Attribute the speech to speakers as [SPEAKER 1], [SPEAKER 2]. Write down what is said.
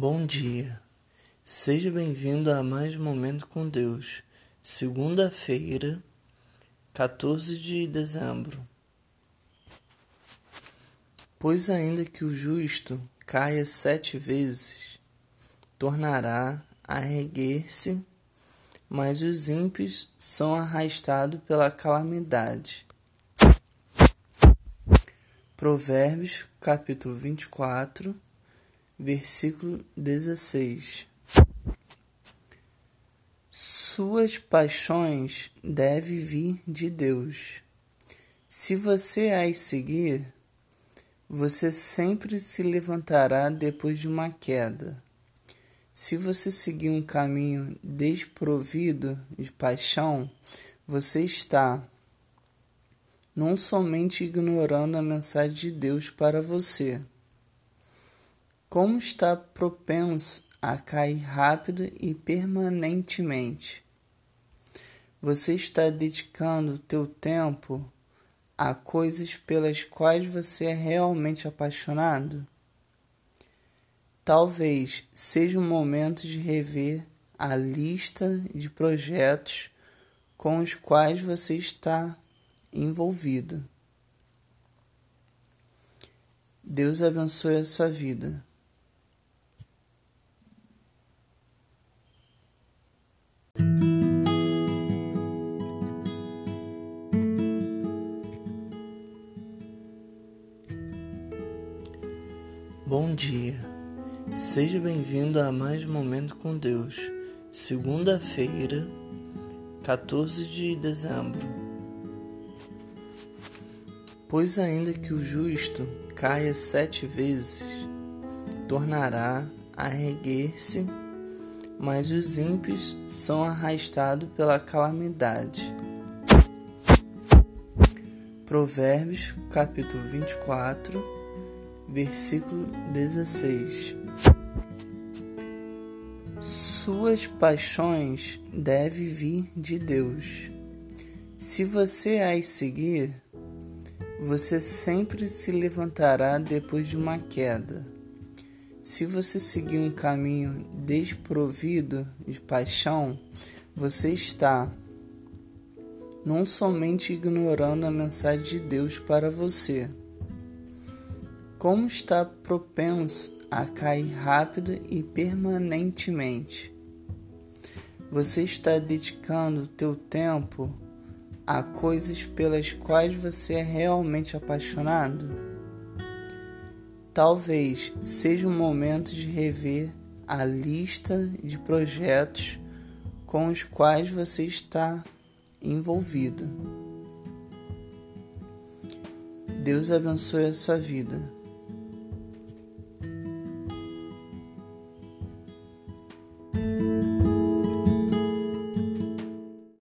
[SPEAKER 1] Bom dia, seja bem-vindo a mais um Momento com Deus, segunda-feira, 14 de dezembro. Pois ainda que o justo caia sete vezes, tornará a erguer-se, mas os ímpios são arrastados pela calamidade. Provérbios, capítulo 24, versículo 16. Suas paixões devem vir de Deus. Se você as seguir, você sempre se levantará depois de uma queda. Se você seguir um caminho desprovido de paixão, você está não somente ignorando a mensagem de Deus para você, como está propenso a cair rápido e permanentemente. Você está dedicando teu tempo a coisas pelas quais você é realmente apaixonado? Talvez seja o momento de rever a lista de projetos com os quais você está envolvido. Deus abençoe a sua vida. Bom dia, seja bem-vindo a mais um Momento com Deus, segunda-feira, 14 de dezembro. Pois ainda que o justo caia sete vezes, tornará a erguer-se, mas os ímpios são arrastados pela calamidade. Provérbios, capítulo 24, versículo 16. Suas paixões devem vir de Deus. Se você as seguir, você sempre se levantará depois de uma queda. Se você seguir um caminho desprovido de paixão, você está não somente ignorando a mensagem de Deus para você, como está propenso a cair rápido e permanentemente. Você está dedicando teu tempo a coisas pelas quais você é realmente apaixonado? Talvez seja o momento de rever a lista de projetos com os quais você está envolvido. Deus abençoe a sua vida.